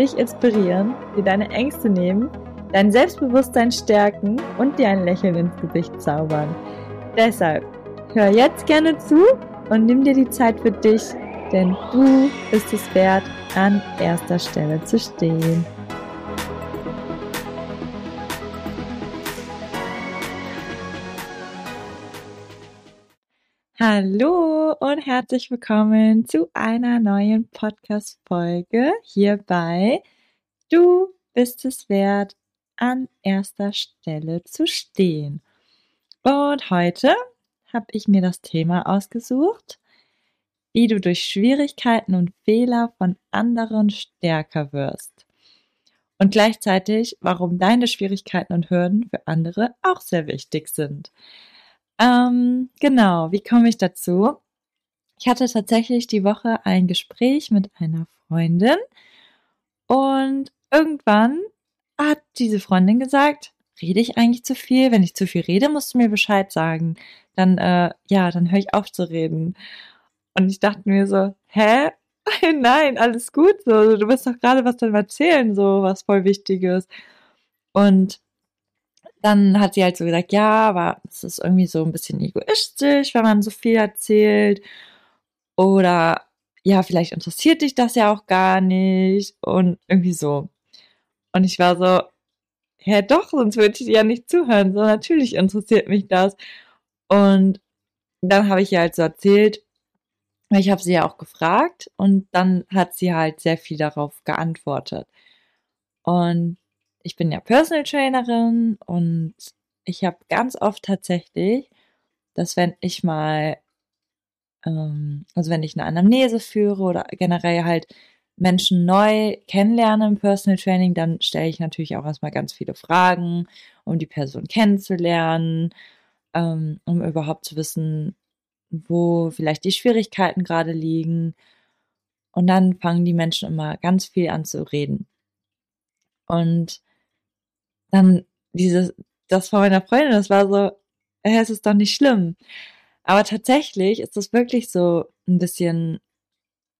dich inspirieren, dir deine Ängste nehmen, dein Selbstbewusstsein stärken und dir ein Lächeln ins Gesicht zaubern. Deshalb hör jetzt gerne zu und nimm dir die Zeit für dich, denn du bist es wert, an erster Stelle zu stehen. Hallo und herzlich willkommen zu einer neuen Podcast-Folge hier bei Du bist es wert, an erster Stelle zu stehen. Und heute habe ich mir das Thema ausgesucht, wie du durch Schwierigkeiten und Fehler von anderen stärker wirst. Und gleichzeitig, warum deine Schwierigkeiten und Hürden für andere auch sehr wichtig sind. Ähm, genau, wie komme ich dazu? Ich hatte tatsächlich die Woche ein Gespräch mit einer Freundin und irgendwann hat diese Freundin gesagt, rede ich eigentlich zu viel? Wenn ich zu viel rede, musst du mir Bescheid sagen. Dann, äh, ja, dann höre ich auf zu reden. Und ich dachte mir so, hä? Nein, alles gut. So, du wirst doch gerade was dann erzählen, so was voll Wichtiges. Und dann hat sie halt so gesagt, ja, aber es ist irgendwie so ein bisschen egoistisch, wenn man so viel erzählt. Oder ja, vielleicht interessiert dich das ja auch gar nicht. Und irgendwie so. Und ich war so, ja doch, sonst würde ich dir ja nicht zuhören. So, natürlich interessiert mich das. Und dann habe ich ihr halt so erzählt, ich habe sie ja auch gefragt und dann hat sie halt sehr viel darauf geantwortet. Und ich bin ja Personal Trainerin und ich habe ganz oft tatsächlich, dass wenn ich mal, ähm, also wenn ich eine Anamnese führe oder generell halt Menschen neu kennenlerne im Personal Training, dann stelle ich natürlich auch erstmal ganz viele Fragen, um die Person kennenzulernen, ähm, um überhaupt zu wissen, wo vielleicht die Schwierigkeiten gerade liegen. Und dann fangen die Menschen immer ganz viel an zu reden. Und dann dieses, das von meiner Freundin, das war so, äh, es ist doch nicht schlimm. Aber tatsächlich ist es wirklich so ein bisschen,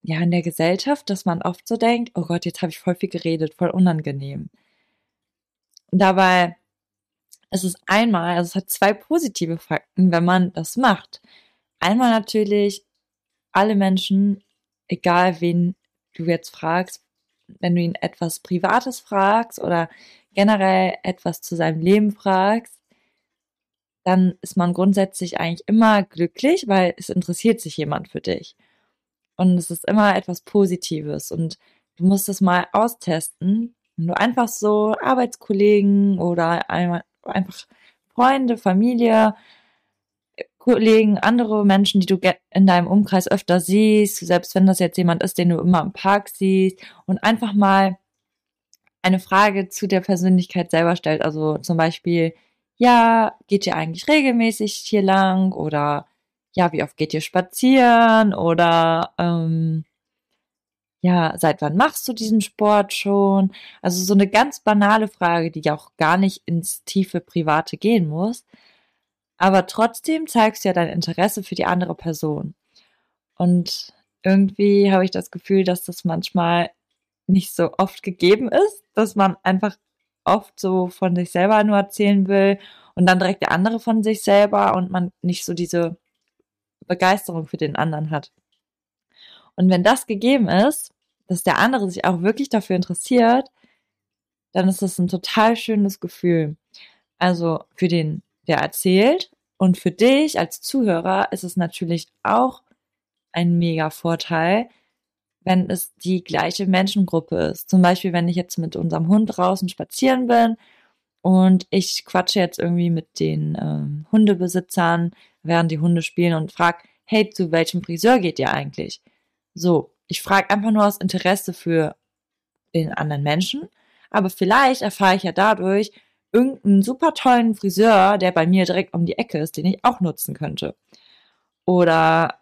ja, in der Gesellschaft, dass man oft so denkt, oh Gott, jetzt habe ich voll viel geredet, voll unangenehm. Dabei ist es einmal, also es hat zwei positive Fakten, wenn man das macht. Einmal natürlich, alle Menschen, egal wen du jetzt fragst, wenn du ihn etwas Privates fragst oder generell etwas zu seinem Leben fragst, dann ist man grundsätzlich eigentlich immer glücklich, weil es interessiert sich jemand für dich. Und es ist immer etwas Positives und du musst es mal austesten. Wenn du einfach so Arbeitskollegen oder einfach Freunde, Familie, Kollegen, andere Menschen, die du in deinem Umkreis öfter siehst, selbst wenn das jetzt jemand ist, den du immer im Park siehst und einfach mal eine Frage zu der Persönlichkeit selber stellt. Also zum Beispiel, ja, geht ihr eigentlich regelmäßig hier lang? Oder ja, wie oft geht ihr spazieren? Oder ähm, ja, seit wann machst du diesen Sport schon? Also so eine ganz banale Frage, die ja auch gar nicht ins tiefe Private gehen muss. Aber trotzdem zeigst du ja dein Interesse für die andere Person. Und irgendwie habe ich das Gefühl, dass das manchmal nicht so oft gegeben ist, dass man einfach oft so von sich selber nur erzählen will und dann direkt der andere von sich selber und man nicht so diese Begeisterung für den anderen hat. Und wenn das gegeben ist, dass der andere sich auch wirklich dafür interessiert, dann ist das ein total schönes Gefühl. Also für den, der erzählt und für dich als Zuhörer ist es natürlich auch ein mega Vorteil, wenn es die gleiche Menschengruppe ist. Zum Beispiel, wenn ich jetzt mit unserem Hund draußen spazieren bin und ich quatsche jetzt irgendwie mit den ähm, Hundebesitzern, während die Hunde spielen und frage, hey, zu welchem Friseur geht ihr eigentlich? So, ich frage einfach nur aus Interesse für den anderen Menschen, Aber vielleicht erfahre ich ja dadurch irgendeinen super tollen Friseur, der bei mir direkt um die Ecke ist, den ich auch nutzen könnte. Oder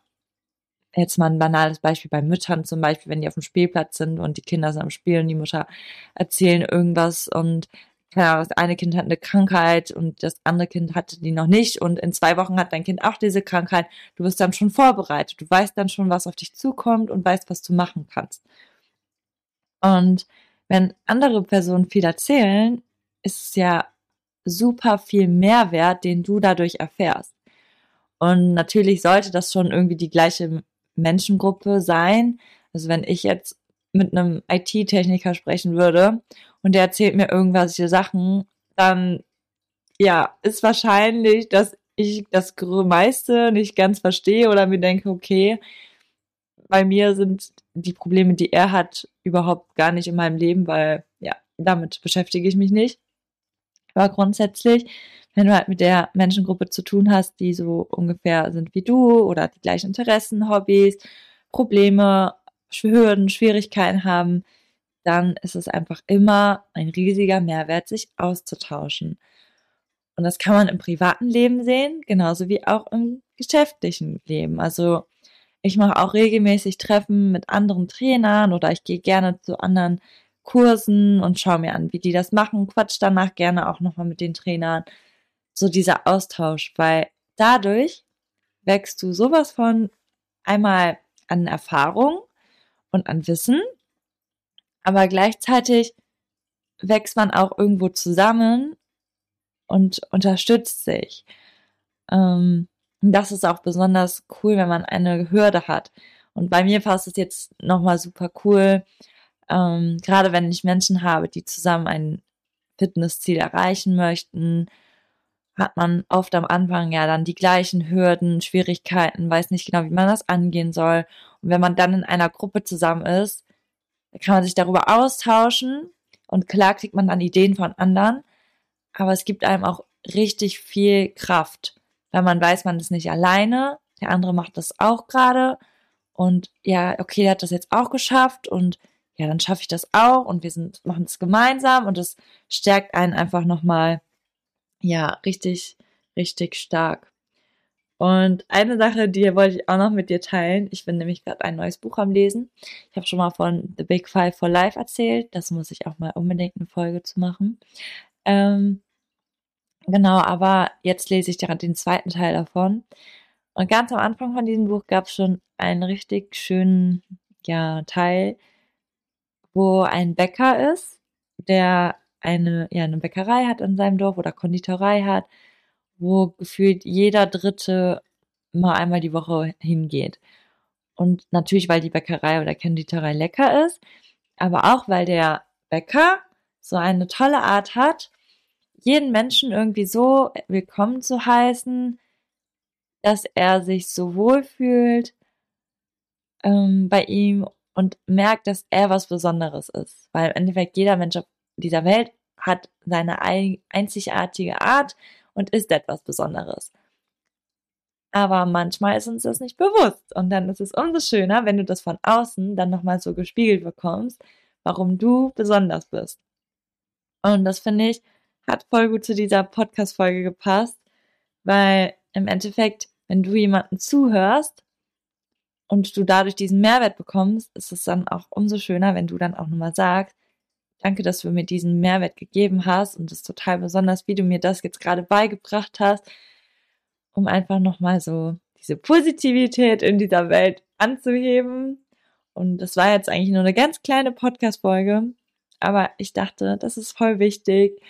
jetzt mal ein banales Beispiel bei Müttern zum Beispiel, wenn die auf dem Spielplatz sind und die Kinder sind am Spielen, die Mutter erzählen irgendwas und ja, das eine Kind hat eine Krankheit und das andere Kind hatte die noch nicht und in zwei Wochen hat dein Kind auch diese Krankheit. Du wirst dann schon vorbereitet. Du weißt dann schon, was auf dich zukommt und weißt, was du machen kannst. Und wenn andere Personen viel erzählen, ist es ja super viel Mehrwert, den du dadurch erfährst. Und natürlich sollte das schon irgendwie die gleiche Menschengruppe sein. Also wenn ich jetzt mit einem IT-Techniker sprechen würde und der erzählt mir irgendwelche Sachen, dann ja, ist wahrscheinlich, dass ich das meiste nicht ganz verstehe oder mir denke, okay, bei mir sind die Probleme, die er hat, überhaupt gar nicht in meinem Leben, weil ja, damit beschäftige ich mich nicht. Aber grundsätzlich, wenn du halt mit der Menschengruppe zu tun hast, die so ungefähr sind wie du oder die gleichen Interessen, Hobbys, Probleme, Hürden, Schwierigkeiten haben, dann ist es einfach immer ein riesiger Mehrwert, sich auszutauschen. Und das kann man im privaten Leben sehen, genauso wie auch im geschäftlichen Leben. Also ich mache auch regelmäßig Treffen mit anderen Trainern oder ich gehe gerne zu anderen Kursen und schaue mir an, wie die das machen, quatsch danach gerne auch nochmal mit den Trainern. So dieser Austausch, weil dadurch wächst du sowas von einmal an Erfahrung und an Wissen, aber gleichzeitig wächst man auch irgendwo zusammen und unterstützt sich. Ähm, das ist auch besonders cool, wenn man eine Hürde hat. Und bei mir passt es jetzt nochmal super cool, ähm, gerade wenn ich Menschen habe, die zusammen ein Fitnessziel erreichen möchten, hat man oft am Anfang ja dann die gleichen Hürden, Schwierigkeiten, weiß nicht genau, wie man das angehen soll. Und wenn man dann in einer Gruppe zusammen ist, kann man sich darüber austauschen und klar kriegt man dann Ideen von anderen. Aber es gibt einem auch richtig viel Kraft, weil man weiß, man ist nicht alleine. Der andere macht das auch gerade. Und ja, okay, der hat das jetzt auch geschafft und ja, dann schaffe ich das auch und wir sind, machen es gemeinsam und es stärkt einen einfach nochmal ja, richtig, richtig stark. Und eine Sache, die wollte ich auch noch mit dir teilen. Ich bin nämlich gerade ein neues Buch am Lesen. Ich habe schon mal von The Big Five for Life erzählt. Das muss ich auch mal unbedingt eine Folge zu machen. Ähm, genau, aber jetzt lese ich gerade den zweiten Teil davon. Und ganz am Anfang von diesem Buch gab es schon einen richtig schönen ja, Teil, wo ein Bäcker ist, der eine, ja, eine Bäckerei hat in seinem Dorf oder Konditorei hat, wo gefühlt jeder Dritte mal einmal die Woche hingeht. Und natürlich, weil die Bäckerei oder Konditorei lecker ist, aber auch, weil der Bäcker so eine tolle Art hat, jeden Menschen irgendwie so willkommen zu heißen, dass er sich so wohl fühlt ähm, bei ihm und merkt, dass er was Besonderes ist. Weil im Endeffekt jeder Mensch auf dieser Welt hat seine einzigartige Art und ist etwas Besonderes. Aber manchmal ist uns das nicht bewusst. Und dann ist es umso schöner, wenn du das von außen dann nochmal so gespiegelt bekommst, warum du besonders bist. Und das finde ich, hat voll gut zu dieser Podcast-Folge gepasst, weil im Endeffekt, wenn du jemanden zuhörst und du dadurch diesen Mehrwert bekommst, ist es dann auch umso schöner, wenn du dann auch nochmal sagst, Danke, dass du mir diesen Mehrwert gegeben hast und es ist total besonders, wie du mir das jetzt gerade beigebracht hast, um einfach nochmal so diese Positivität in dieser Welt anzuheben. Und das war jetzt eigentlich nur eine ganz kleine Podcast-Folge, aber ich dachte, das ist voll wichtig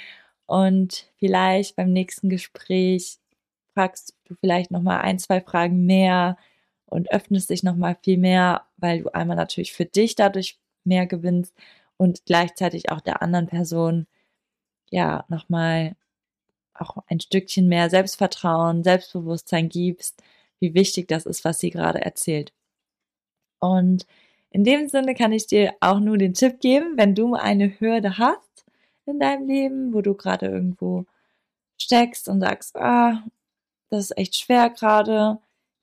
und vielleicht beim nächsten Gespräch fragst du vielleicht nochmal ein, zwei Fragen mehr und öffnest dich nochmal viel mehr, weil du einmal natürlich für dich dadurch mehr gewinnst und gleichzeitig auch der anderen Person ja nochmal auch ein Stückchen mehr Selbstvertrauen, Selbstbewusstsein gibst, wie wichtig das ist, was sie gerade erzählt. Und in dem Sinne kann ich dir auch nur den Tipp geben, wenn du eine Hürde hast in deinem Leben, wo du gerade irgendwo steckst und sagst, ah, das ist echt schwer gerade,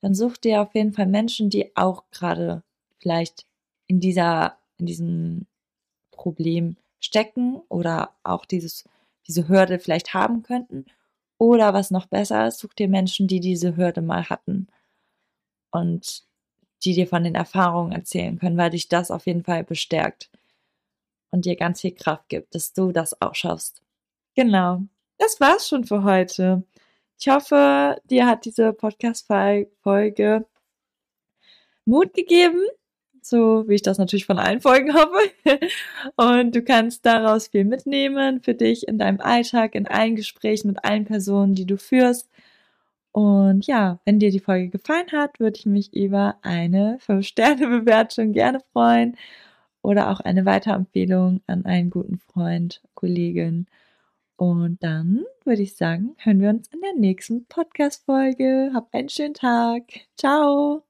dann such dir auf jeden Fall Menschen, die auch gerade vielleicht in dieser, in diesem Problem stecken oder auch dieses, diese Hürde vielleicht haben könnten. Oder was noch besser ist, such dir Menschen, die diese Hürde mal hatten und die dir von den Erfahrungen erzählen können, weil dich das auf jeden Fall bestärkt und dir ganz viel Kraft gibt, dass du das auch schaffst. Genau, das war's schon für heute. Ich hoffe, dir hat diese Podcast-Folge Mut gegeben, so wie ich das natürlich von allen Folgen hoffe. Und du kannst daraus viel mitnehmen für dich in deinem Alltag, in allen Gesprächen mit allen Personen, die du führst. Und ja, wenn dir die Folge gefallen hat, würde ich mich über eine 5-Sterne-Bewertung gerne freuen oder auch eine Weiterempfehlung an einen guten Freund, Kollegen. Und dann würde ich sagen, hören wir uns in der nächsten Podcast-Folge. Hab einen schönen Tag. Ciao.